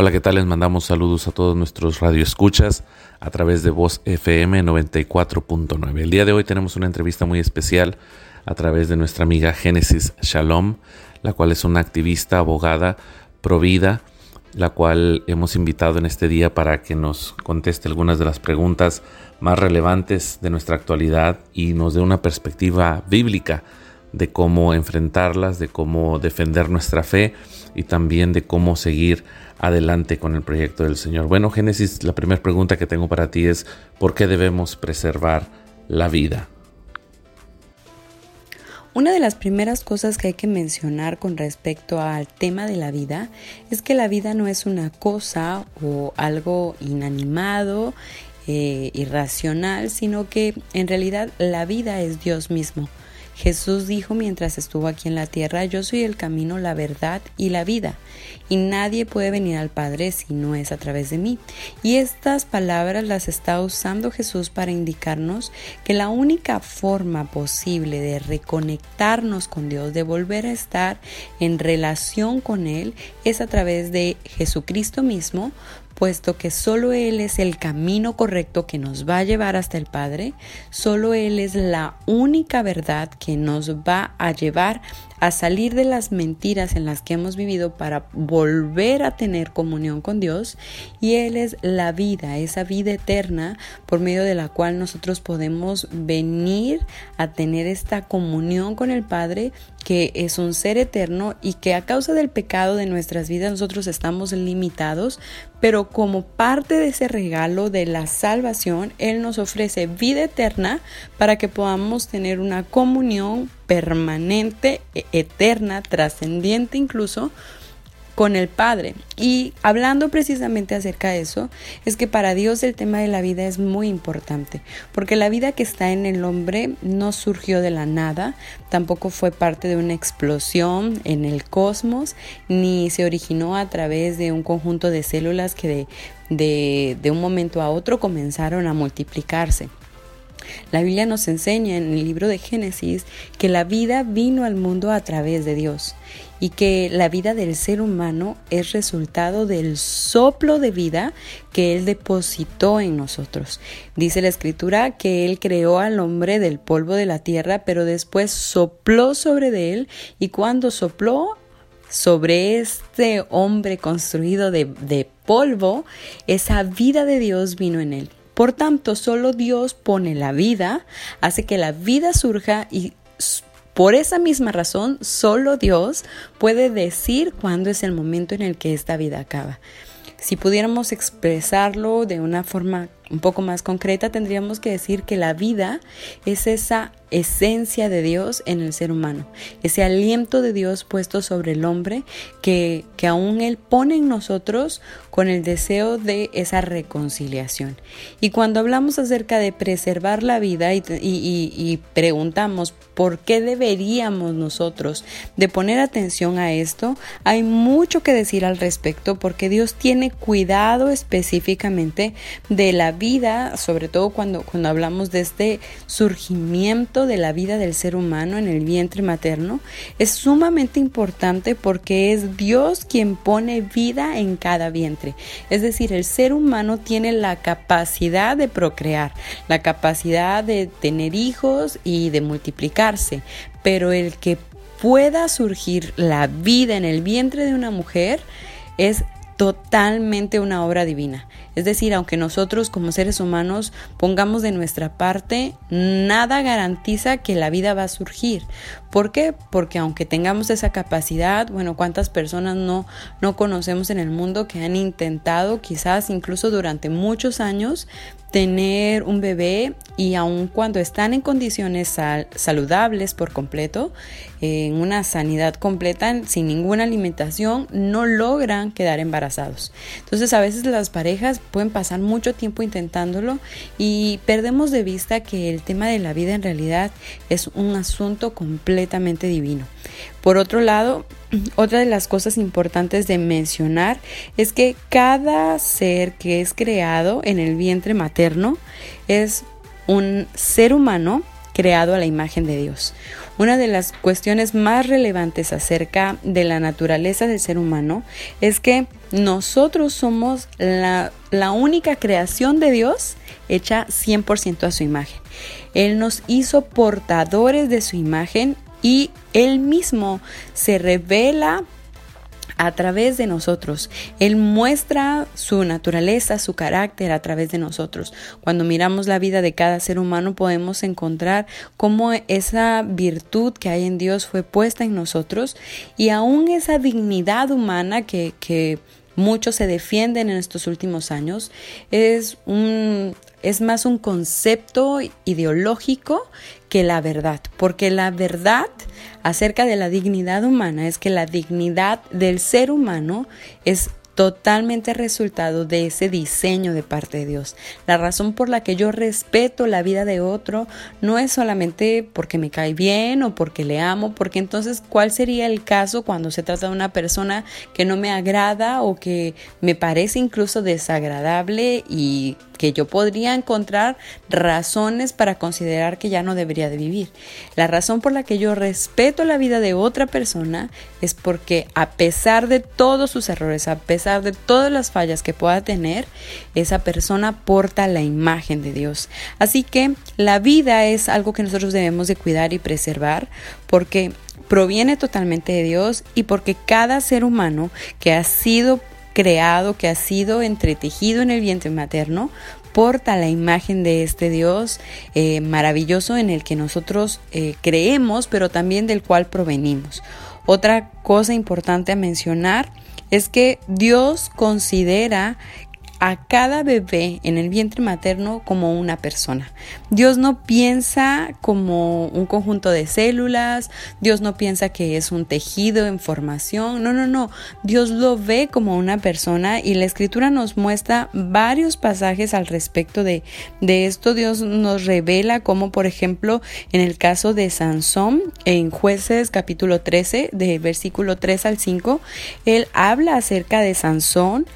Hola, ¿qué tal? Les mandamos saludos a todos nuestros radioescuchas a través de Voz FM 94.9. El día de hoy tenemos una entrevista muy especial a través de nuestra amiga Génesis Shalom, la cual es una activista, abogada, provida, la cual hemos invitado en este día para que nos conteste algunas de las preguntas más relevantes de nuestra actualidad y nos dé una perspectiva bíblica de cómo enfrentarlas, de cómo defender nuestra fe y también de cómo seguir adelante con el proyecto del Señor. Bueno, Génesis, la primera pregunta que tengo para ti es, ¿por qué debemos preservar la vida? Una de las primeras cosas que hay que mencionar con respecto al tema de la vida es que la vida no es una cosa o algo inanimado, eh, irracional, sino que en realidad la vida es Dios mismo. Jesús dijo mientras estuvo aquí en la tierra, yo soy el camino, la verdad y la vida, y nadie puede venir al Padre si no es a través de mí. Y estas palabras las está usando Jesús para indicarnos que la única forma posible de reconectarnos con Dios, de volver a estar en relación con Él, es a través de Jesucristo mismo, puesto que solo Él es el camino correcto que nos va a llevar hasta el Padre, solo Él es la única verdad que nos va a llevar a salir de las mentiras en las que hemos vivido para volver a tener comunión con Dios. Y Él es la vida, esa vida eterna por medio de la cual nosotros podemos venir a tener esta comunión con el Padre que es un ser eterno y que a causa del pecado de nuestras vidas nosotros estamos limitados, pero como parte de ese regalo de la salvación, Él nos ofrece vida eterna para que podamos tener una comunión permanente, e-, eterna, trascendiente incluso con el Padre. Y hablando precisamente acerca de eso, es que para Dios el tema de la vida es muy importante, porque la vida que está en el hombre no surgió de la nada, tampoco fue parte de una explosión en el cosmos, ni se originó a través de un conjunto de células que de, de, de un momento a otro comenzaron a multiplicarse. La Biblia nos enseña en el libro de Génesis que la vida vino al mundo a través de Dios y que la vida del ser humano es resultado del soplo de vida que Él depositó en nosotros. Dice la escritura que Él creó al hombre del polvo de la tierra, pero después sopló sobre de él y cuando sopló sobre este hombre construido de, polvo, esa vida de Dios vino en él. Por tanto, solo Dios pone la vida, hace que la vida surja y por esa misma razón, solo Dios puede decir cuándo es el momento en el que esta vida acaba. Si pudiéramos expresarlo de una forma un poco más concreta, tendríamos que decir que la vida es esa esencia de Dios en el ser humano, ese aliento de Dios puesto sobre el hombre que, que aún Él pone en nosotros con el deseo de esa reconciliación. Y cuando hablamos acerca de preservar la vida y, y preguntamos por qué deberíamos nosotros de poner atención a esto, hay mucho que decir al respecto porque Dios tiene cuidado específicamente de la vida, sobre todo cuando, cuando hablamos de este surgimiento de la vida del ser humano en el vientre materno, es sumamente importante porque es Dios quien pone vida en cada vientre. Es decir, el ser humano tiene la capacidad de procrear, la capacidad de tener hijos y de multiplicarse, pero el que pueda surgir la vida en el vientre de una mujer es totalmente una obra divina. Es decir, aunque nosotros como seres humanos pongamos de nuestra parte, nada garantiza que la vida va a surgir. ¿Por qué? Porque aunque tengamos esa capacidad, bueno, ¿cuántas personas no, no conocemos en el mundo que han intentado quizás incluso durante muchos años tener un bebé y aun cuando están en condiciones saludables por completo, en una sanidad completa, sin ninguna alimentación, no logran quedar embarazados. Entonces a veces las parejas pueden pasar mucho tiempo intentándolo y perdemos de vista que el tema de la vida en realidad es un asunto completamente divino. Por otro lado, otra de las cosas importantes de mencionar es que cada ser que es creado en el vientre materno es un ser humano creado a la imagen de Dios. Una de las cuestiones más relevantes acerca de la naturaleza del ser humano es que nosotros somos la, única creación de Dios hecha 100% a su imagen. Él nos hizo portadores de su imagen y Él mismo se revela a través de nosotros. Él muestra su naturaleza, su carácter a través de nosotros. Cuando miramos la vida de cada ser humano podemos encontrar cómo esa virtud que hay en Dios fue puesta en nosotros y aún esa dignidad humana que, muchos se defienden en estos últimos años es un es más un concepto ideológico que la verdad, porque la verdad acerca de la dignidad humana es que la dignidad del ser humano es totalmente resultado de ese diseño de parte de Dios. La razón por la que yo respeto la vida de otro no es solamente porque me cae bien o porque le amo, porque entonces ¿cuál sería el caso cuando se trata de una persona que no me agrada o que me parece incluso desagradable y que yo podría encontrar razones para considerar que ya no debería de vivir. La razón por la que yo respeto la vida de otra persona es porque a pesar de todos sus errores, a pesar de todas las fallas que pueda tener, esa persona porta la imagen de Dios. Así que la vida es algo que nosotros debemos de cuidar y preservar porque proviene totalmente de Dios y porque cada ser humano que ha sido creado, que ha sido entretejido en el vientre materno, porta la imagen de este Dios eh, maravilloso en el que nosotros eh, creemos, pero también del cual provenimos. Otra cosa importante a mencionar es que Dios considera a cada bebé en el vientre materno como una persona. Dios no piensa como un conjunto de células, Dios no piensa que es un tejido en formación, no, no, no, Dios lo ve como una persona y la escritura nos muestra varios pasajes al respecto de, de esto. Dios nos revela como por ejemplo en el caso de Sansón en jueces capítulo 13 de versículo 3 al 5, él habla acerca de Sansón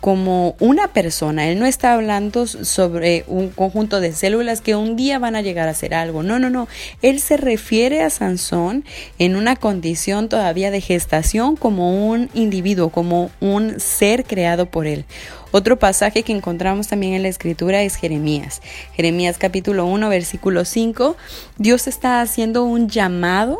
como una persona. Él no está hablando sobre un conjunto de células que un día van a llegar a hacer algo. No, no, no. Él se refiere a Sansón en una condición todavía de gestación como un individuo, como un ser creado por él. Otro pasaje que encontramos también en la escritura es Jeremías. Jeremías capítulo 1, versículo 5. Dios está haciendo un llamado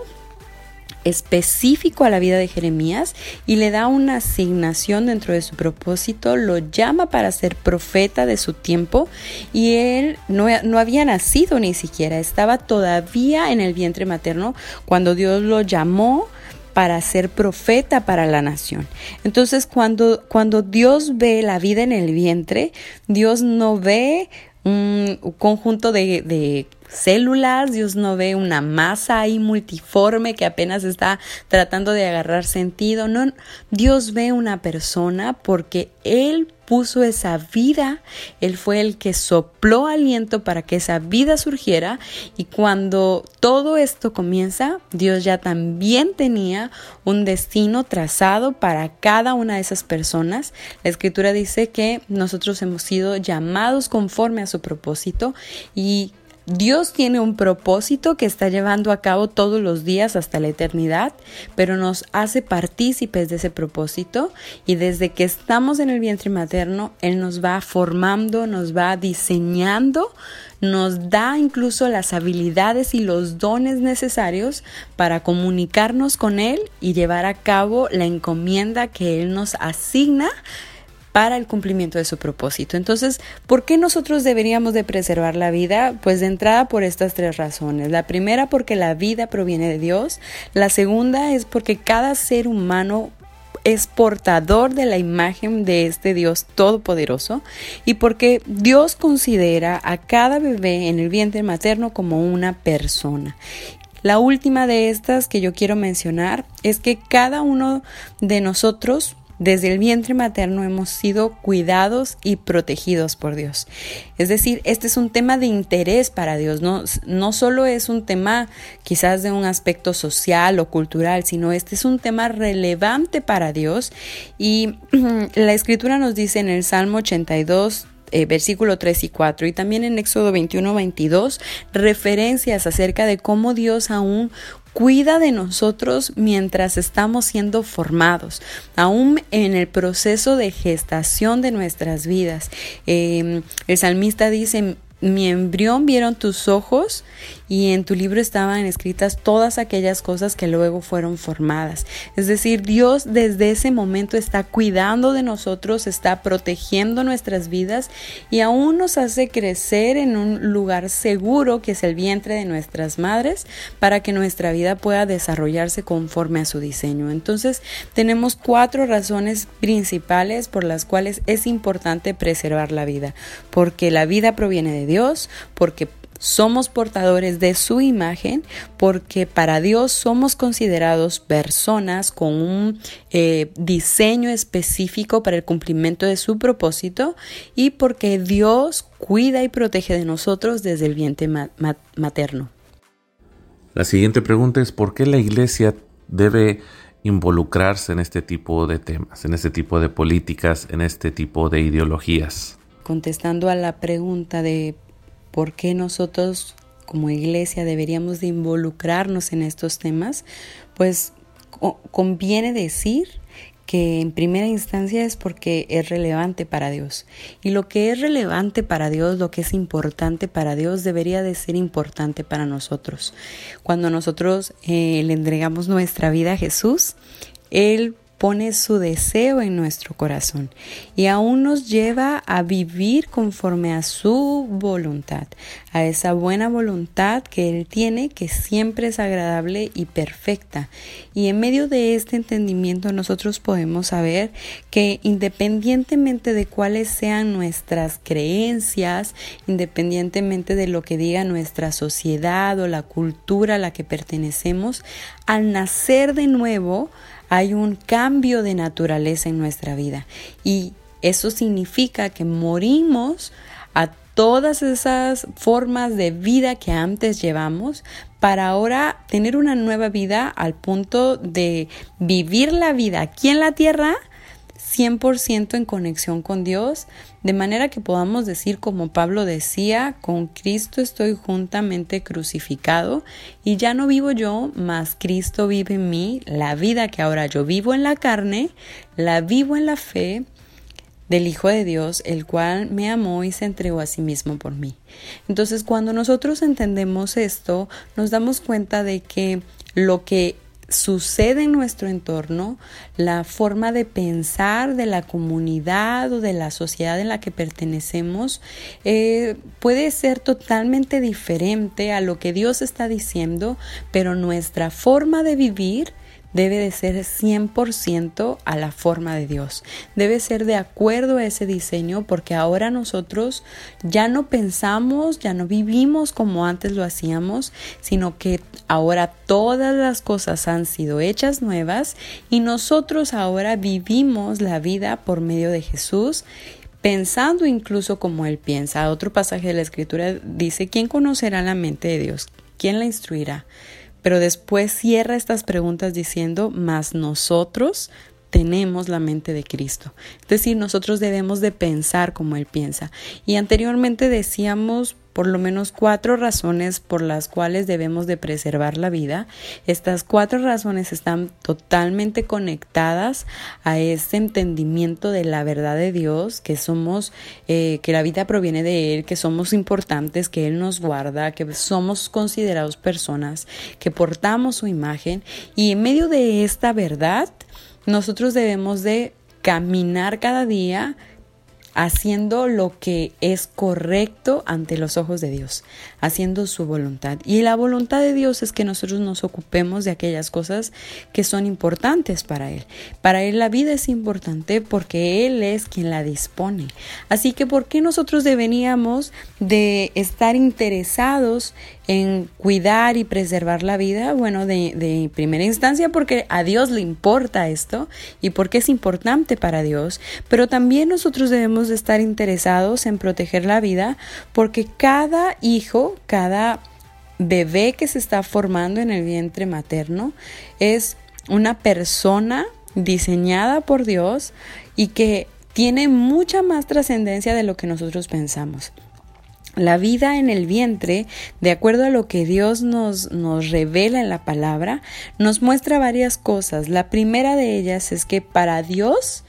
específico a la vida de Jeremías y le da una asignación dentro de su propósito, lo llama para ser profeta de su tiempo y él no, no, había nacido ni siquiera, estaba todavía en el vientre materno cuando Dios lo llamó para ser profeta para la nación. Entonces cuando, cuando Dios ve la vida en el vientre, Dios no ve un conjunto de, de células, Dios no ve una masa ahí multiforme que apenas está tratando de agarrar sentido, no, Dios ve una persona porque Él puso esa vida, Él fue el que sopló aliento para que esa vida surgiera y cuando todo esto comienza, Dios ya también tenía un destino trazado para cada una de esas personas. La escritura dice que nosotros hemos sido llamados conforme a su propósito y Dios tiene un propósito que está llevando a cabo todos los días hasta la eternidad, pero nos hace partícipes de ese propósito y desde que estamos en el vientre materno, Él nos va formando, nos va diseñando, nos da incluso las habilidades y los dones necesarios para comunicarnos con Él y llevar a cabo la encomienda que Él nos asigna para el cumplimiento de su propósito. Entonces, ¿por qué nosotros deberíamos de preservar la vida? Pues de entrada por estas tres razones. La primera porque la vida proviene de Dios. La segunda es porque cada ser humano es portador de la imagen de este Dios todopoderoso y porque Dios considera a cada bebé en el vientre materno como una persona. La última de estas que yo quiero mencionar es que cada uno de nosotros desde el vientre materno hemos sido cuidados y protegidos por Dios. Es decir, este es un tema de interés para Dios, no, no solo es un tema quizás de un aspecto social o cultural, sino este es un tema relevante para Dios. Y la escritura nos dice en el Salmo 82, eh, versículo 3 y 4 y también en Éxodo 21, 22 referencias acerca de cómo Dios aún cuida de nosotros mientras estamos siendo formados, aún en el proceso de gestación de nuestras vidas. Em, el salmista dice, mi embrión vieron tus ojos y en tu libro estaban escritas todas aquellas cosas que luego fueron formadas. Es decir, Dios desde ese momento está cuidando de nosotros, está protegiendo nuestras vidas y aún nos hace crecer en un lugar seguro que es el vientre de nuestras madres para que nuestra vida pueda desarrollarse conforme a su diseño. Entonces, tenemos cuatro razones principales por las cuales es importante preservar la vida, porque la vida proviene de Dios, porque somos portadores de su imagen, porque para Dios somos considerados personas con un eh, diseño específico para el cumplimiento de su propósito y porque Dios cuida y protege de nosotros desde el vientre materno. La siguiente pregunta es ¿por qué la iglesia debe involucrarse en este tipo de temas, en este tipo de políticas, en este tipo de ideologías? Contestando a la pregunta de por qué nosotros como iglesia deberíamos de involucrarnos en estos temas, pues conviene decir que en primera instancia es porque es relevante para Dios. Y lo que es relevante para Dios, lo que es importante para Dios, debería de ser importante para nosotros. Cuando nosotros eh, le entregamos nuestra vida a Jesús, Él pone su deseo en nuestro corazón y aún nos lleva a vivir conforme a su voluntad, a esa buena voluntad que Él tiene, que siempre es agradable y perfecta. Y en medio de este entendimiento nosotros podemos saber que independientemente de cuáles sean nuestras creencias, independientemente de lo que diga nuestra sociedad o la cultura a la que pertenecemos, al nacer de nuevo, hay un cambio de naturaleza en nuestra vida. Y eso significa que morimos a todas esas formas de vida que antes llevamos para ahora tener una nueva vida al punto de vivir la vida aquí en la tierra 100% en conexión con Dios, de manera que podamos decir como Pablo decía, con Cristo estoy juntamente crucificado y ya no vivo yo, mas Cristo vive en mí, la vida que ahora yo vivo en la carne, la vivo en la fe del Hijo de Dios, el cual me amó y se entregó a sí mismo por mí. Entonces, cuando nosotros entendemos esto, nos damos cuenta de que lo que sucede en nuestro entorno, la forma de pensar de la comunidad o de la sociedad en la que pertenecemos eh, puede ser totalmente diferente a lo que Dios está diciendo, pero nuestra forma de vivir debe de ser 100% a la forma de Dios. Debe ser de acuerdo a ese diseño porque ahora nosotros ya no pensamos, ya no vivimos como antes lo hacíamos, sino que ahora todas las cosas han sido hechas nuevas y nosotros ahora vivimos la vida por medio de Jesús pensando incluso como Él piensa. Otro pasaje de la Escritura dice, ¿quién conocerá la mente de Dios? ¿Quién la instruirá? Pero después cierra estas preguntas diciendo, más nosotros tenemos la mente de Cristo. Es decir, nosotros debemos de pensar como Él piensa. Y anteriormente decíamos por lo menos cuatro razones por las cuales debemos de preservar la vida. Estas cuatro razones están totalmente conectadas a ese entendimiento de la verdad de Dios, que somos, eh, que la vida proviene de Él, que somos importantes, que Él nos guarda, que somos considerados personas, que portamos su imagen. Y en medio de esta verdad, nosotros debemos de caminar cada día haciendo lo que es correcto ante los ojos de Dios, haciendo su voluntad. Y la voluntad de Dios es que nosotros nos ocupemos de aquellas cosas que son importantes para Él. Para Él la vida es importante porque Él es quien la dispone. Así que ¿por qué nosotros deberíamos de estar interesados en cuidar y preservar la vida? Bueno, de, primera instancia porque a Dios le importa esto y porque es importante para Dios, pero también nosotros debemos de estar interesados en proteger la vida porque cada hijo, cada bebé que se está formando en el vientre materno es una persona diseñada por Dios y que tiene mucha más trascendencia de lo que nosotros pensamos. La vida en el vientre, de acuerdo a lo que Dios nos, nos revela en la palabra, nos muestra varias cosas. La primera de ellas es que para Dios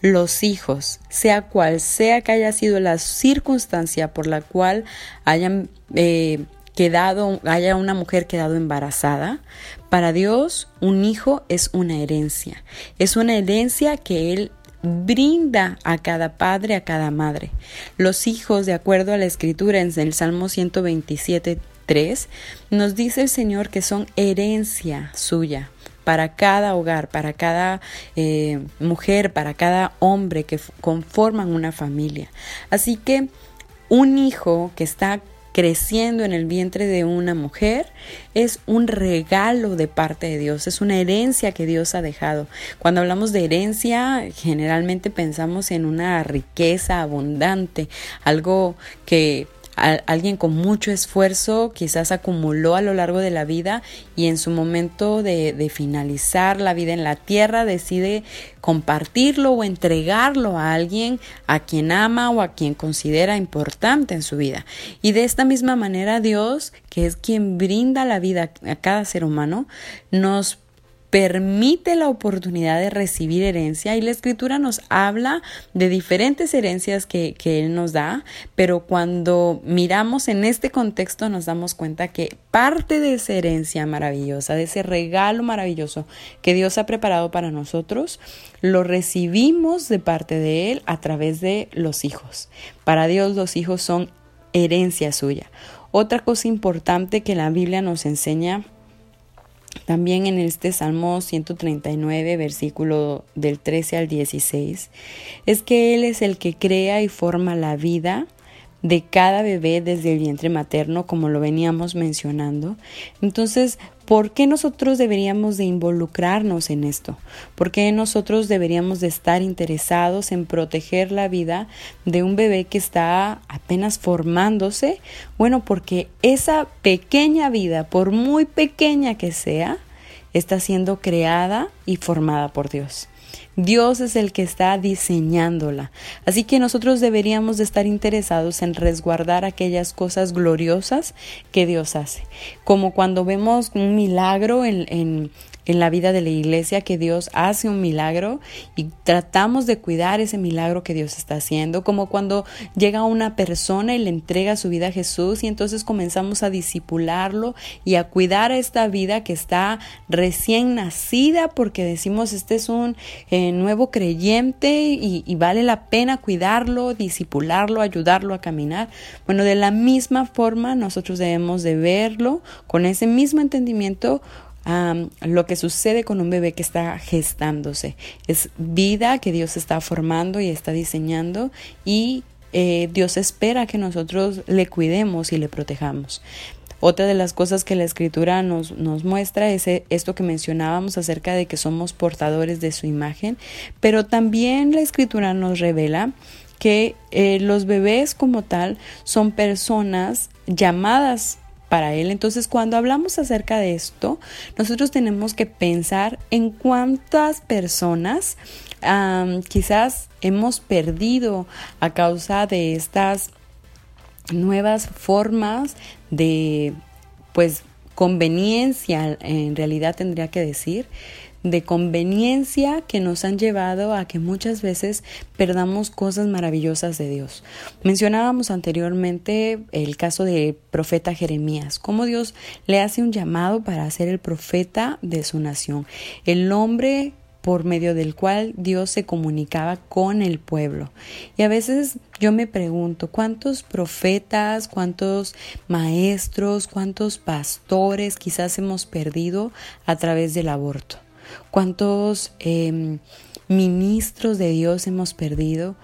los hijos, sea cual sea que haya sido la circunstancia por la cual hayan eh, quedado, haya una mujer quedado embarazada, para Dios un hijo es una herencia. Es una herencia que Él brinda a cada padre, a cada madre. Los hijos, de acuerdo a la escritura en el Salmo 127, 3, nos dice el Señor que son herencia suya para cada hogar, para cada eh, mujer, para cada hombre que conforman una familia. Así que un hijo que está creciendo en el vientre de una mujer es un regalo de parte de Dios, es una herencia que Dios ha dejado. Cuando hablamos de herencia, generalmente pensamos en una riqueza abundante, algo que alguien con mucho esfuerzo quizás acumuló a lo largo de la vida y en su momento de, de, finalizar la vida en la tierra decide compartirlo o entregarlo a alguien a quien ama o a quien considera importante en su vida. Y de esta misma manera Dios, que es quien brinda la vida a cada ser humano, nos permite la oportunidad de recibir herencia y la escritura nos habla de diferentes herencias que, que, Él nos da, pero cuando miramos en este contexto nos damos cuenta que parte de esa herencia maravillosa, de ese regalo maravilloso que Dios ha preparado para nosotros, lo recibimos de parte de Él a través de los hijos. Para Dios los hijos son herencia suya. Otra cosa importante que la Biblia nos enseña también en este Salmo 139, versículo del 13 al 16, es que Él es el que crea y forma la vida de cada bebé desde el vientre materno, como lo veníamos mencionando. Entonces, ¿por qué nosotros deberíamos de involucrarnos en esto? ¿Por qué nosotros deberíamos de estar interesados en proteger la vida de un bebé que está apenas formándose? Bueno, porque esa pequeña vida, por muy pequeña que sea, está siendo creada y formada por Dios. Dios es el que está diseñándola. Así que nosotros deberíamos de estar interesados en resguardar aquellas cosas gloriosas que Dios hace. Como cuando vemos un milagro en, en, en la vida de la iglesia, que Dios hace un milagro y tratamos de cuidar ese milagro que Dios está haciendo, como cuando llega una persona y le entrega su vida a Jesús y entonces comenzamos a disipularlo y a cuidar esta vida que está recién nacida porque decimos este es un eh, nuevo creyente y, y vale la pena cuidarlo, disipularlo, ayudarlo a caminar. Bueno, de la misma forma nosotros debemos de verlo con ese mismo entendimiento lo que sucede con un bebé que está gestándose. Es vida que Dios está formando y está diseñando y eh, Dios espera que nosotros le cuidemos y le protejamos. Otra de las cosas que la escritura nos, nos muestra es eh, esto que mencionábamos acerca de que somos portadores de su imagen, pero también la escritura nos revela que eh, los bebés como tal son personas llamadas para Él. Entonces, cuando hablamos acerca de esto, nosotros tenemos que pensar en cuántas personas quizás hemos perdido a causa de estas nuevas formas de, pues, conveniencia, en realidad tendría que decir, de conveniencia que nos han llevado a que muchas veces perdamos cosas maravillosas de Dios. Mencionábamos anteriormente el caso del profeta Jeremías, cómo Dios le hace un llamado para ser el profeta de su nación, el hombre por medio del cual Dios se comunicaba con el pueblo. Y a veces yo me pregunto, ¿cuántos profetas, cuántos maestros, cuántos pastores quizás hemos perdido a través del aborto? Cuántos em, ministros de Dios hemos perdido.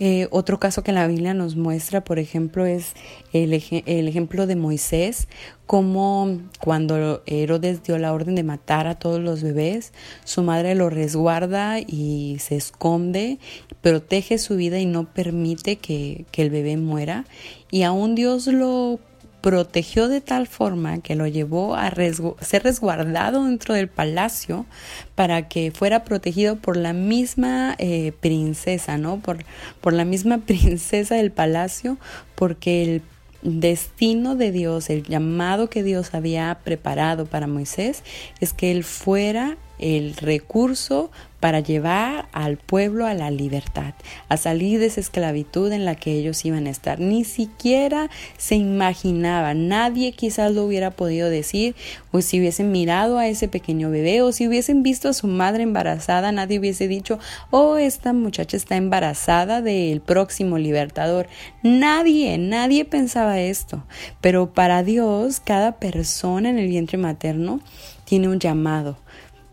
Eh, otro caso que la Biblia nos muestra, por ejemplo, es el, ejemplo de Moisés, como cuando Herodes dio la orden de matar a todos los bebés, su madre lo resguarda y se esconde, protege su vida y no permite que, que el bebé muera. Y aún Dios lo protegió de tal forma que lo llevó a ser resguardado dentro del palacio para que fuera protegido por la misma eh, princesa, ¿no? Por, por la misma princesa del palacio, porque el destino de Dios, el llamado que Dios había preparado para Moisés, es que él fuera el recurso para llevar al pueblo a la libertad, a salir de esa esclavitud en la que ellos iban a estar. Ni siquiera se imaginaba, nadie quizás lo hubiera podido decir, o si hubiesen mirado a ese pequeño bebé, o si hubiesen visto a su madre embarazada, nadie hubiese dicho, oh, esta muchacha está embarazada del próximo libertador. Nadie, nadie pensaba esto. Pero para Dios, cada persona en el vientre materno tiene un llamado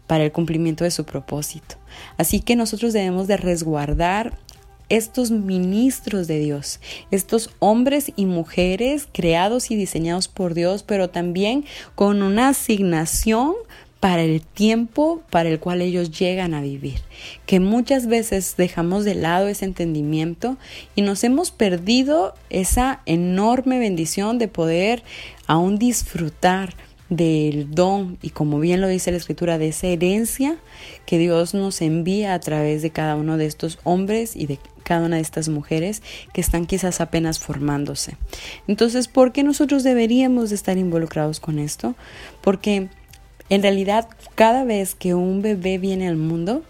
para el cumplimiento de su propósito. Así que nosotros debemos de resguardar estos ministros de Dios, estos hombres y mujeres creados y diseñados por Dios, pero también con una asignación para el tiempo para el cual ellos llegan a vivir, que muchas veces dejamos de lado ese entendimiento y nos hemos perdido esa enorme bendición de poder aún disfrutar del don y como bien lo dice la escritura, de esa herencia que Dios nos envía a través de cada uno de estos hombres y de cada una de estas mujeres que están quizás apenas formándose. Entonces, ¿por qué nosotros deberíamos de estar involucrados con esto? Porque en realidad cada vez que un bebé viene al mundo,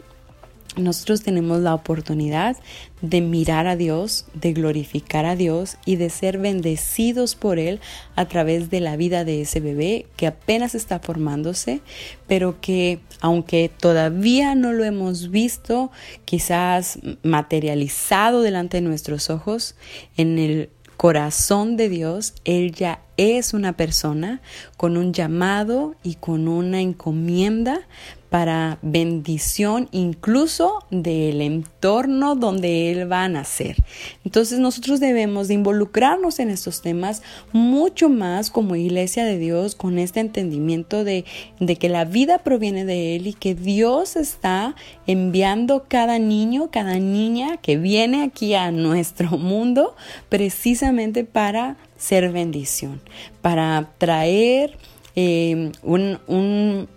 nosotros tenemos la oportunidad de mirar a Dios, de glorificar a Dios y de ser bendecidos por Él a través de la vida de ese bebé que apenas está formándose, pero que aunque todavía no lo hemos visto, quizás materializado delante de nuestros ojos, en el corazón de Dios, Él ya es una persona con un llamado y con una encomienda para bendición incluso del entorno donde Él va a nacer. Entonces nosotros debemos de involucrarnos en estos temas mucho más como iglesia de Dios con este entendimiento de, que la vida proviene de Él y que Dios está enviando cada niño, cada niña que viene aquí a nuestro mundo precisamente para ser bendición, para traer eh, un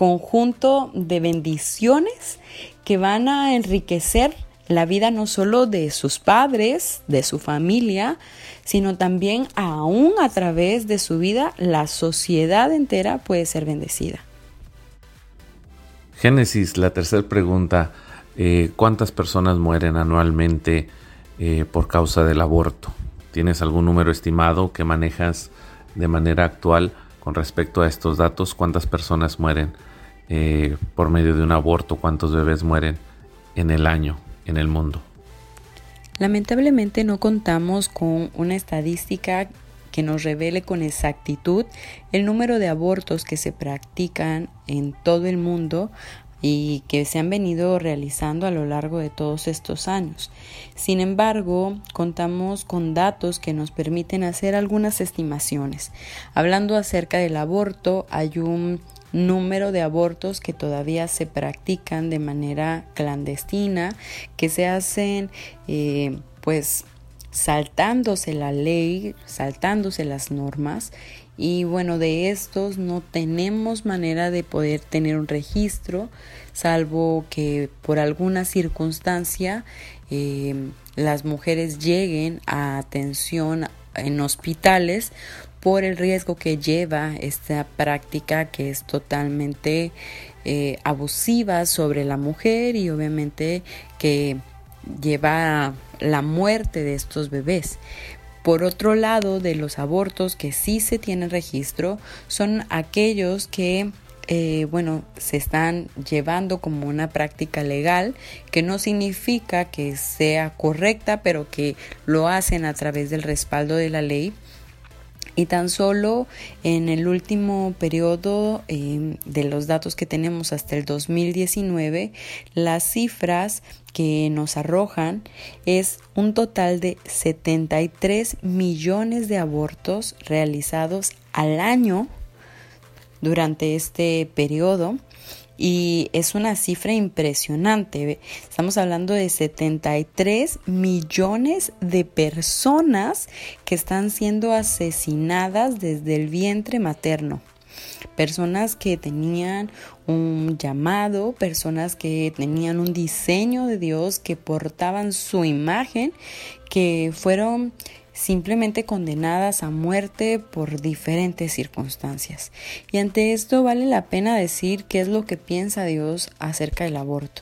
conjunto de bendiciones que van a enriquecer la vida no solo de sus padres, de su familia, sino también aún a través de su vida la sociedad entera puede ser bendecida. Génesis, la tercera pregunta, eh, ¿cuántas personas mueren anualmente eh, por causa del aborto? ¿Tienes algún número estimado que manejas de manera actual con respecto a estos datos? ¿Cuántas personas mueren eh, por medio de un aborto? ¿Cuántos bebés mueren en el año en el mundo? Lamentablemente no contamos con una estadística que nos revele con exactitud el número de abortos que se practican en todo el mundo y que se han venido realizando a lo largo de todos estos años. Sin embargo, contamos con datos que nos permiten hacer algunas estimaciones. Hablando acerca del aborto, hay un número de abortos que todavía se practican de manera clandestina, que se hacen eh, pues saltándose la ley, saltándose las normas. Y bueno, de estos no tenemos manera de poder tener un registro, salvo que por alguna circunstancia eh, las mujeres lleguen a atención en hospitales por el riesgo que lleva esta práctica que es totalmente eh, abusiva sobre la mujer y obviamente que lleva la muerte de estos bebés. Por otro lado, de los abortos que sí se tienen registro, son aquellos que eh, bueno, se están llevando como una práctica legal, que no significa que sea correcta, pero que lo hacen a través del respaldo de la ley. Y tan solo en el último periodo em, de los datos que tenemos hasta el 2019, las cifras que nos arrojan es un total de 73 millones de abortos realizados al año durante este periodo y es una cifra impresionante. Estamos hablando de 73 millones de personas que están siendo asesinadas desde el vientre materno. Personas que tenían un llamado, personas que tenían un diseño de Dios, que portaban su imagen, que fueron simplemente condenadas a muerte por diferentes circunstancias. Y ante esto vale la pena decir qué es lo que piensa Dios acerca del aborto.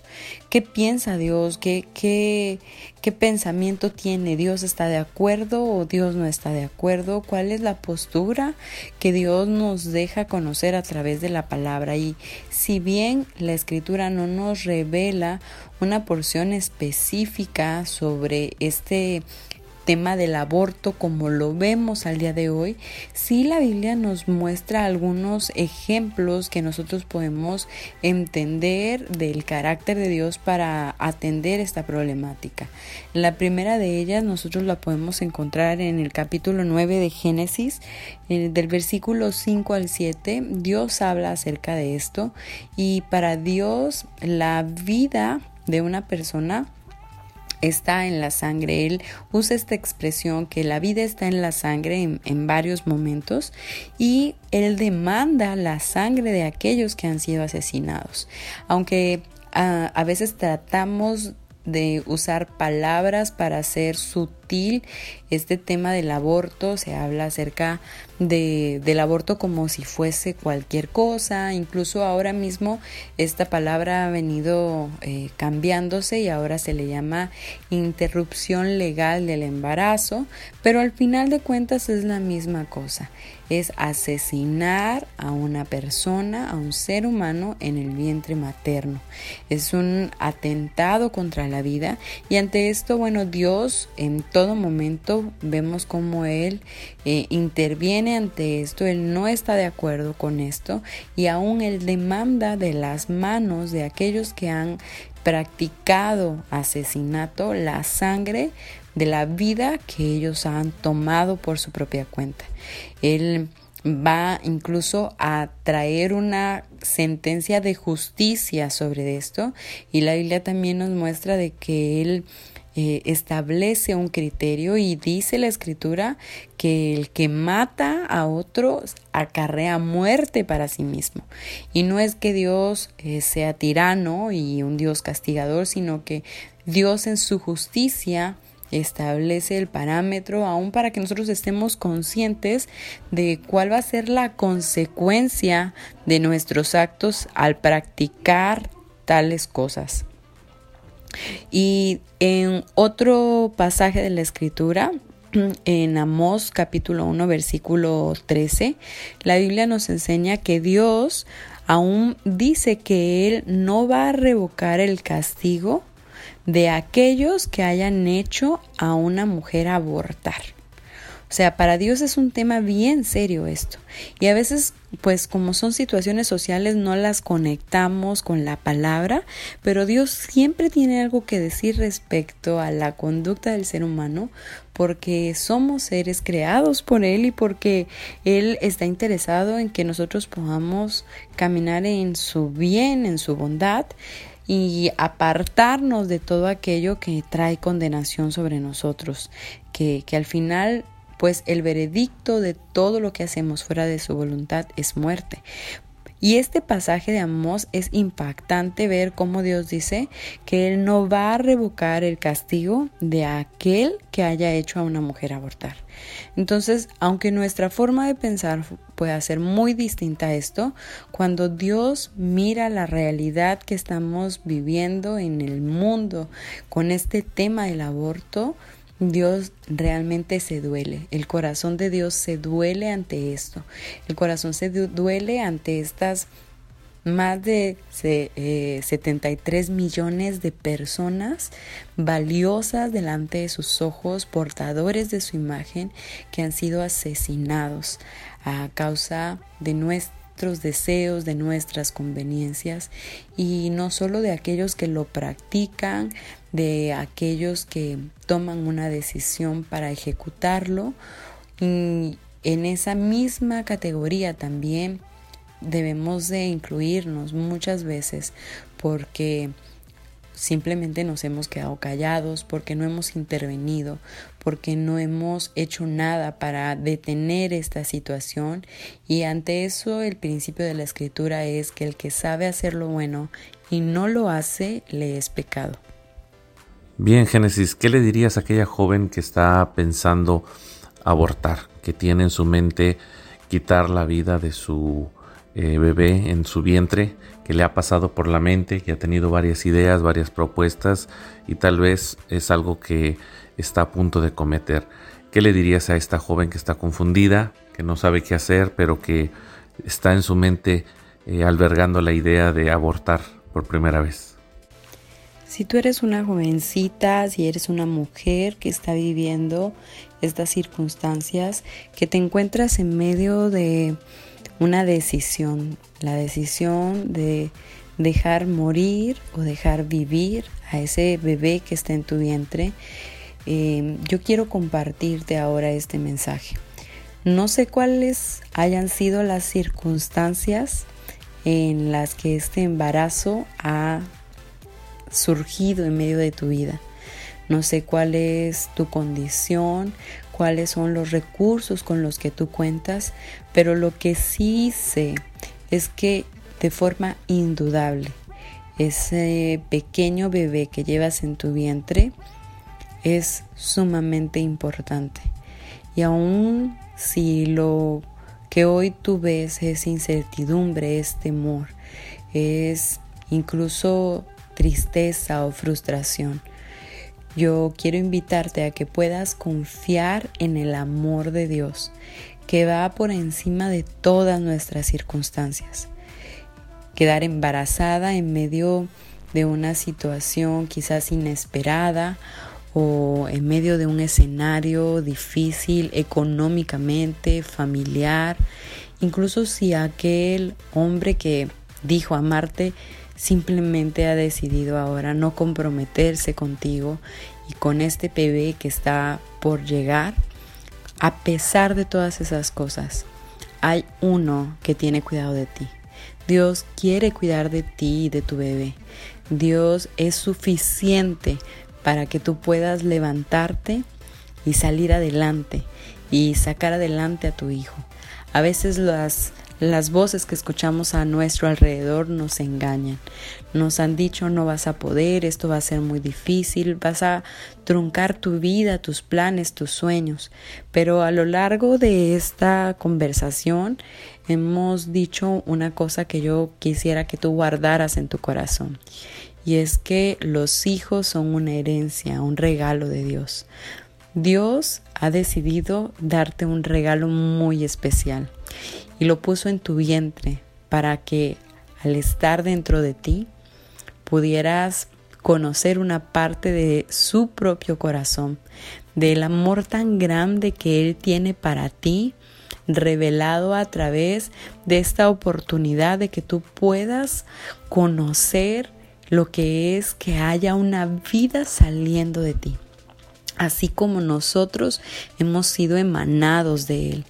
¿Qué piensa Dios? ¿Qué, qué, qué pensamiento tiene? ¿Dios está de acuerdo o Dios no está de acuerdo? ¿Cuál es la postura que Dios nos deja conocer a través de la palabra? Y si bien la escritura no nos revela una porción específica sobre este tema del aborto como lo vemos al día de hoy, sí la Biblia nos muestra algunos ejemplos que nosotros podemos entender del carácter de Dios para atender esta problemática. La primera de ellas nosotros la podemos encontrar en el capítulo 9 de Génesis, del versículo 5 al 7. Dios habla acerca de esto y para Dios la vida de una persona está en la sangre. Él usa esta expresión que la vida está en la sangre en, varios momentos y él demanda la sangre de aquellos que han sido asesinados. Aunque ah, a veces tratamos de usar palabras para hacer sutil este tema del aborto, se habla acerca de, del aborto como si fuese cualquier cosa, incluso ahora mismo esta palabra ha venido eh, cambiándose y ahora se le llama interrupción legal del embarazo, pero al final de cuentas es la misma cosa, es asesinar a una persona, a un ser humano en el vientre materno, es un atentado contra la vida y ante esto, bueno, Dios en todo momento vemos como Él eh, interviene ante esto, él no está de acuerdo con esto y aún él demanda de las manos de aquellos que han practicado asesinato la sangre de la vida que ellos han tomado por su propia cuenta. Él va incluso a traer una sentencia de justicia sobre esto y la Biblia también nos muestra de que él eh, establece un criterio y dice la escritura que el que mata a otros acarrea muerte para sí mismo. Y no es que Dios eh, sea tirano y un Dios castigador, sino que Dios en su justicia establece el parámetro aún para que nosotros estemos conscientes de cuál va a ser la consecuencia de nuestros actos al practicar tales cosas. Y en otro pasaje de la escritura, en Amós capítulo 1 versículo 13, la Biblia nos enseña que Dios aún dice que Él no va a revocar el castigo de aquellos que hayan hecho a una mujer abortar. O sea, para Dios es un tema bien serio esto. Y a veces, pues como son situaciones sociales, no las conectamos con la palabra, pero Dios siempre tiene algo que decir respecto a la conducta del ser humano, porque somos seres creados por Él y porque Él está interesado en que nosotros podamos caminar en su bien, en su bondad y apartarnos de todo aquello que trae condenación sobre nosotros, que, que al final pues el veredicto de todo lo que hacemos fuera de su voluntad es muerte. Y este pasaje de Amós es impactante ver cómo Dios dice que Él no va a revocar el castigo de aquel que haya hecho a una mujer abortar. Entonces, aunque nuestra forma de pensar pueda ser muy distinta a esto, cuando Dios mira la realidad que estamos viviendo en el mundo con este tema del aborto, Dios realmente se duele, el corazón de Dios se duele ante esto, el corazón se duele ante estas más de 73 eh, millones de personas valiosas delante de sus ojos, portadores de su imagen, que han sido asesinados a causa de nuestros deseos, de nuestras conveniencias. Y no solo de aquellos que lo practican, de aquellos que toman una decisión para ejecutarlo y en esa misma categoría también debemos de incluirnos muchas veces porque simplemente nos hemos quedado callados, porque no hemos intervenido, porque no hemos hecho nada para detener esta situación y ante eso el principio de la escritura es que el que sabe hacer lo bueno y no lo hace le es pecado. Bien, Génesis, ¿qué le dirías a aquella joven que está pensando abortar, que tiene en su mente quitar la vida de su eh, bebé en su vientre, que le ha pasado por la mente, que ha tenido varias ideas, varias propuestas y tal vez es algo que está a punto de cometer? ¿Qué le dirías a esta joven que está confundida, que no sabe qué hacer, pero que está en su mente eh, albergando la idea de abortar por primera vez? Si tú eres una jovencita, si eres una mujer que está viviendo estas circunstancias, que te encuentras en medio de una decisión, la decisión de dejar morir o dejar vivir a ese bebé que está en tu vientre, eh, yo quiero compartirte ahora este mensaje. No sé cuáles hayan sido las circunstancias en las que este embarazo ha surgido en medio de tu vida. No sé cuál es tu condición, cuáles son los recursos con los que tú cuentas, pero lo que sí sé es que de forma indudable ese pequeño bebé que llevas en tu vientre es sumamente importante. Y aún si lo que hoy tú ves es incertidumbre, es temor, es incluso tristeza o frustración. Yo quiero invitarte a que puedas confiar en el amor de Dios, que va por encima de todas nuestras circunstancias. Quedar embarazada en medio de una situación quizás inesperada o en medio de un escenario difícil económicamente, familiar, incluso si aquel hombre que dijo amarte simplemente ha decidido ahora no comprometerse contigo y con este bebé que está por llegar, a pesar de todas esas cosas, hay uno que tiene cuidado de ti. Dios quiere cuidar de ti y de tu bebé. Dios es suficiente para que tú puedas levantarte y salir adelante y sacar adelante a tu hijo. A veces las las voces que escuchamos a nuestro alrededor nos engañan. Nos han dicho no vas a poder, esto va a ser muy difícil, vas a truncar tu vida, tus planes, tus sueños. Pero a lo largo de esta conversación hemos dicho una cosa que yo quisiera que tú guardaras en tu corazón. Y es que los hijos son una herencia, un regalo de Dios. Dios ha decidido darte un regalo muy especial y lo puso en tu vientre para que al estar dentro de ti pudieras conocer una parte de su propio corazón, del amor tan grande que Él tiene para ti, revelado a través de esta oportunidad de que tú puedas conocer lo que es que haya una vida saliendo de ti, así como nosotros hemos sido emanados de Él.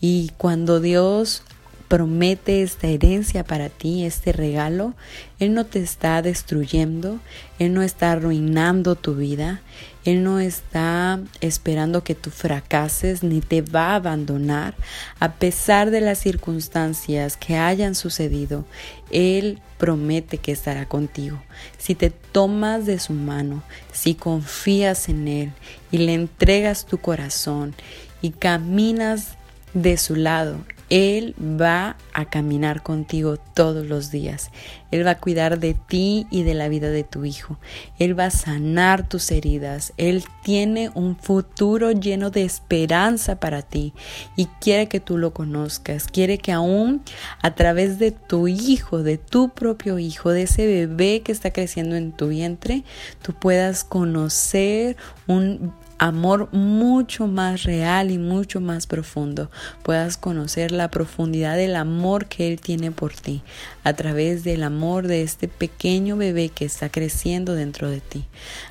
Y cuando Dios promete esta herencia para ti, este regalo, Él no te está destruyendo, Él no está arruinando tu vida, Él no está esperando que tú fracases ni te va a abandonar. A pesar de las circunstancias que hayan sucedido, Él promete que estará contigo. Si te tomas de su mano, si confías en Él y le entregas tu corazón y caminas de su lado. Él va a caminar contigo todos los días. Él va a cuidar de ti y de la vida de tu hijo. Él va a sanar tus heridas. Él tiene un futuro lleno de esperanza para ti y quiere que tú lo conozcas. Quiere que aún a través de tu hijo, de tu propio hijo, de ese bebé que está creciendo en tu vientre, tú puedas conocer un amor mucho más real y mucho más profundo, puedas conocer la profundidad del amor que Él tiene por ti a través del amor de este pequeño bebé que está creciendo dentro de ti.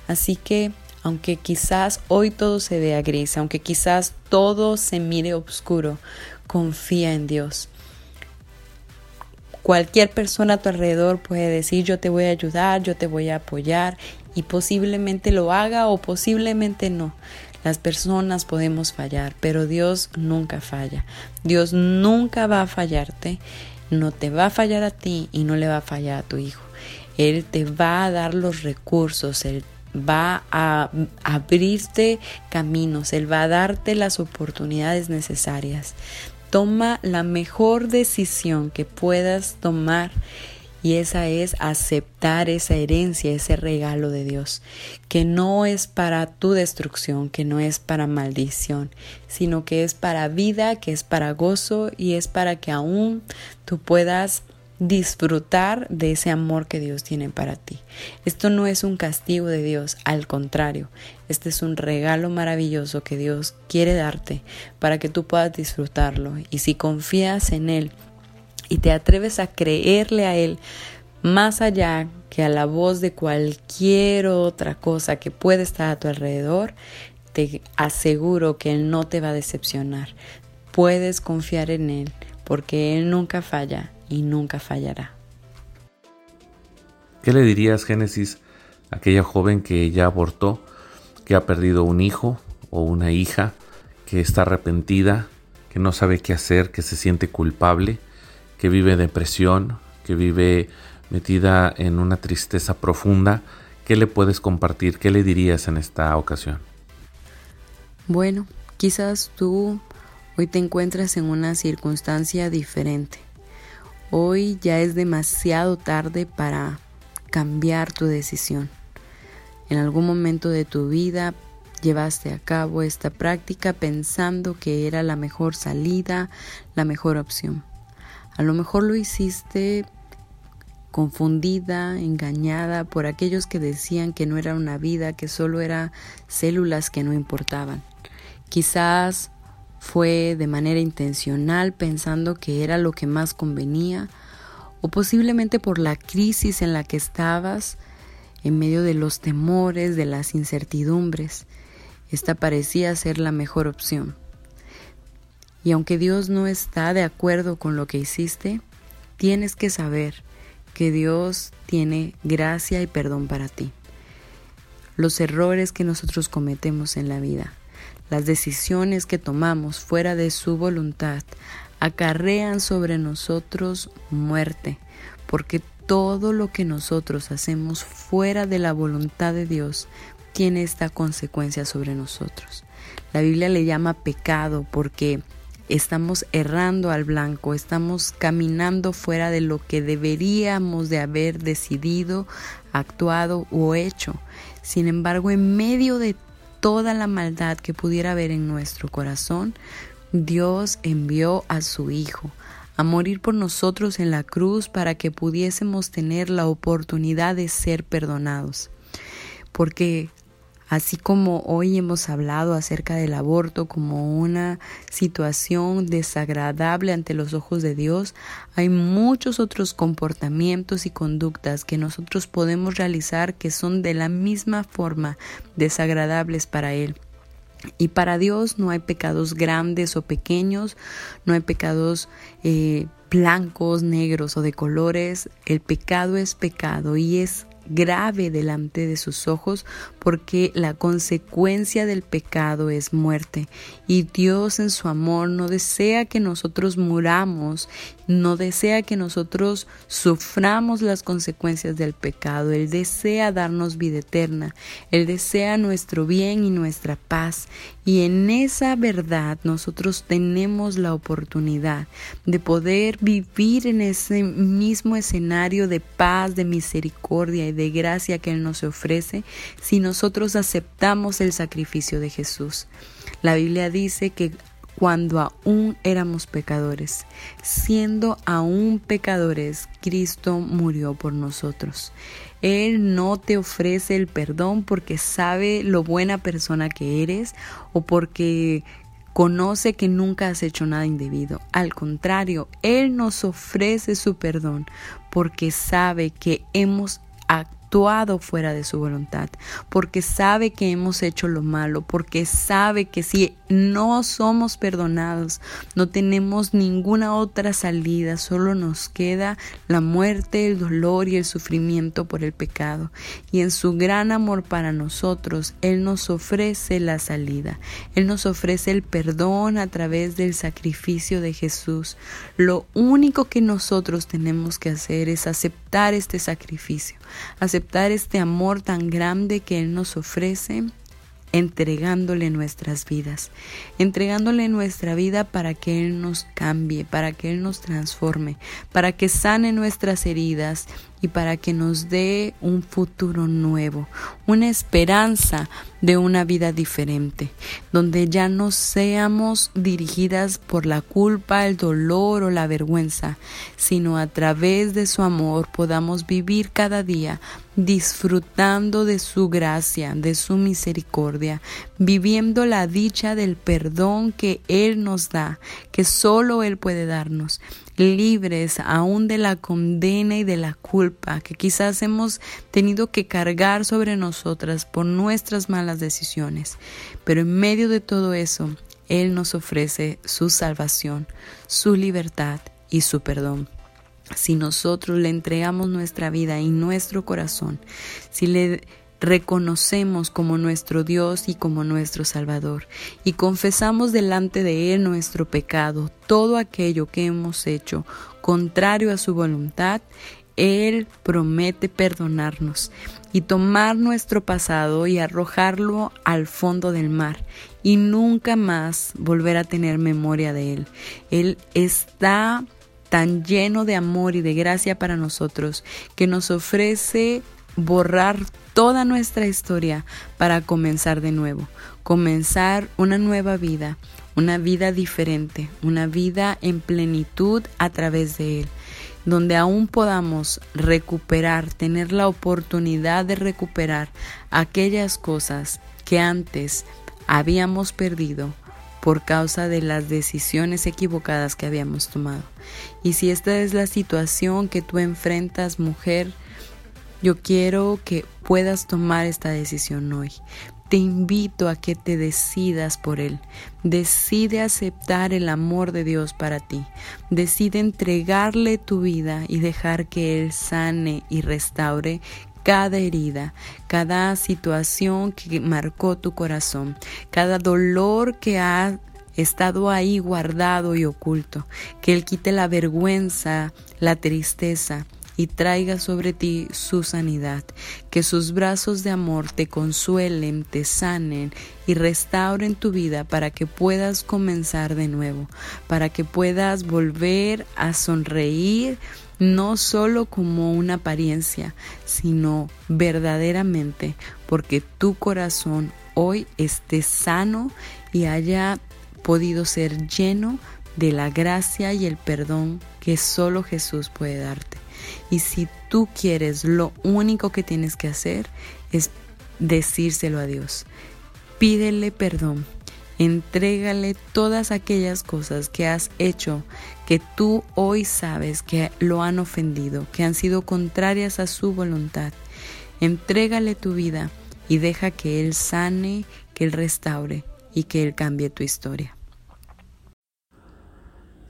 Así que aunque quizás hoy todo se vea gris, aunque quizás todo se mire oscuro, confía en Dios. Cualquier persona a tu alrededor puede decir yo te voy a ayudar, yo te voy a apoyar y posiblemente lo haga o posiblemente no. Las personas podemos fallar, pero Dios nunca falla. Dios nunca va a fallarte, no te va a fallar a ti y no le va a fallar a tu hijo. Él te va a dar los recursos, Él va a abrirte caminos, Él va a darte las oportunidades necesarias. Toma la mejor decisión que puedas tomar y esa es aceptar esa herencia, ese regalo de Dios, que no es para tu destrucción, que no es para maldición, sino que es para vida, que es para gozo y es para que aún tú puedas disfrutar de ese amor que Dios tiene para ti. Esto no es un castigo de Dios, al contrario, este es un regalo maravilloso que Dios quiere darte para que tú puedas disfrutarlo. Y si confías en Él, y te atreves a creerle a Él más allá que a la voz de cualquier otra cosa que puede estar a tu alrededor, te aseguro que Él no te va a decepcionar. Puedes confiar en Él porque Él nunca falla y nunca fallará. ¿Qué le dirías, Génesis, a aquella joven que ya abortó, que ha perdido un hijo o una hija, que está arrepentida, que no sabe qué hacer, que se siente culpable? Que vive depresión, que vive metida en una tristeza profunda, ¿qué le puedes compartir? ¿Qué le dirías en esta ocasión? Bueno, quizás tú hoy te encuentras en una circunstancia diferente. Hoy ya es demasiado tarde para cambiar tu decisión. En algún momento de tu vida llevaste a cabo esta práctica pensando que era la mejor salida, la mejor opción. A lo mejor lo hiciste confundida, engañada por aquellos que decían que no era una vida, que solo era células que no importaban. Quizás fue de manera intencional pensando que era lo que más convenía o posiblemente por la crisis en la que estabas en medio de los temores, de las incertidumbres. Esta parecía ser la mejor opción. Y aunque Dios no está de acuerdo con lo que hiciste, tienes que saber que Dios tiene gracia y perdón para ti. Los errores que nosotros cometemos en la vida, las decisiones que tomamos fuera de su voluntad, acarrean sobre nosotros muerte, porque todo lo que nosotros hacemos fuera de la voluntad de Dios tiene esta consecuencia sobre nosotros. La Biblia le llama pecado porque estamos errando al blanco, estamos caminando fuera de lo que deberíamos de haber decidido, actuado o hecho. Sin embargo, en medio de toda la maldad que pudiera haber en nuestro corazón, Dios envió a su Hijo a morir por nosotros en la cruz para que pudiésemos tener la oportunidad de ser perdonados. Porque Así como hoy hemos hablado acerca del aborto como una situación desagradable ante los ojos de Dios, hay muchos otros comportamientos y conductas que nosotros podemos realizar que son de la misma forma desagradables para Él. Y para Dios no hay pecados grandes o pequeños, no hay pecados eh, blancos, negros o de colores. El pecado es pecado y es grave delante de sus ojos porque la consecuencia del pecado es muerte. Y Dios en su amor no desea que nosotros muramos, no desea que nosotros suframos las consecuencias del pecado, Él desea darnos vida eterna, Él desea nuestro bien y nuestra paz y en esa verdad nosotros tenemos la oportunidad de poder vivir en ese mismo escenario de paz, de misericordia y de gracia que Él nos ofrece si nosotros aceptamos el sacrificio de Jesús. La Biblia dice que cuando aún éramos pecadores, siendo aún pecadores, Cristo murió por nosotros. Él no te ofrece el perdón porque sabe lo buena persona que eres o porque conoce que nunca has hecho nada indebido. Al contrario, Él nos ofrece su perdón porque sabe que hemos actuado fuera de su voluntad, porque sabe que hemos hecho lo malo, porque sabe que si no somos perdonados, no tenemos ninguna otra salida, solo nos queda la muerte, el dolor y el sufrimiento por el pecado. Y en su gran amor para nosotros, Él nos ofrece la salida, Él nos ofrece el perdón a través del sacrificio de Jesús. Lo único que nosotros tenemos que hacer es aceptar este sacrificio, aceptar este amor tan grande que Él nos ofrece entregándole nuestras vidas, entregándole nuestra vida para que Él nos cambie, para que Él nos transforme, para que sane nuestras heridas y para que nos dé un futuro nuevo, una esperanza de una vida diferente, donde ya no seamos dirigidas por la culpa, el dolor o la vergüenza, sino a través de su amor podamos vivir cada día disfrutando de su gracia, de su misericordia, viviendo la dicha del perdón que Él nos da, que solo Él puede darnos, libres aún de la condena y de la culpa que quizás hemos tenido que cargar sobre nosotras por nuestras malas decisiones. Pero en medio de todo eso, Él nos ofrece su salvación, su libertad y su perdón. Si nosotros le entregamos nuestra vida y nuestro corazón, si le reconocemos como nuestro Dios y como nuestro Salvador y confesamos delante de Él nuestro pecado, todo aquello que hemos hecho contrario a su voluntad, Él promete perdonarnos y tomar nuestro pasado y arrojarlo al fondo del mar y nunca más volver a tener memoria de Él. Él está tan lleno de amor y de gracia para nosotros que nos ofrece borrar toda nuestra historia para comenzar de nuevo, comenzar una nueva vida, una vida diferente, una vida en plenitud a través de Él, donde aún podamos recuperar, tener la oportunidad de recuperar aquellas cosas que antes habíamos perdido por causa de las decisiones equivocadas que habíamos tomado. Y si esta es la situación que tú enfrentas, mujer, yo quiero que puedas tomar esta decisión hoy. Te invito a que te decidas por Él. Decide aceptar el amor de Dios para ti. Decide entregarle tu vida y dejar que Él sane y restaure cada herida, cada situación que marcó tu corazón, cada dolor que ha estado ahí guardado y oculto. Que Él quite la vergüenza, la tristeza y traiga sobre ti su sanidad, que sus brazos de amor te consuelen, te sanen y restauren tu vida para que puedas comenzar de nuevo, para que puedas volver a sonreír no solo como una apariencia, sino verdaderamente, porque tu corazón hoy esté sano y haya podido ser lleno de la gracia y el perdón que solo Jesús puede darte. Y si tú quieres, lo único que tienes que hacer es decírselo a Dios. Pídele perdón. Entrégale todas aquellas cosas que has hecho que tú hoy sabes que lo han ofendido, que han sido contrarias a su voluntad. Entrégale tu vida y deja que Él sane, que Él restaure y que Él cambie tu historia.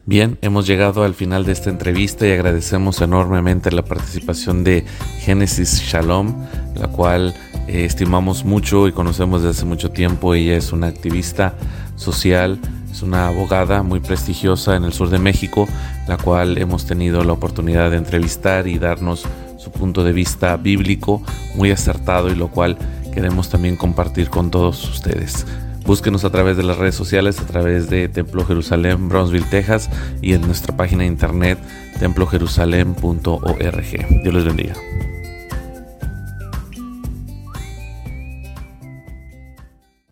Bien, hemos llegado al final de esta entrevista y agradecemos enormemente la participación de Génesis Shalom, la cual eh, estimamos mucho y conocemos desde hace mucho tiempo. Ella es una activista social, es una abogada muy prestigiosa en el sur de México, la cual hemos tenido la oportunidad de entrevistar y darnos su punto de vista bíblico muy acertado y lo cual queremos también compartir con todos ustedes. Búsquenos a través de las redes sociales, a través de Templo Jerusalén, Brownsville, Texas, y en nuestra página de internet templojerusalén.org. Dios les bendiga.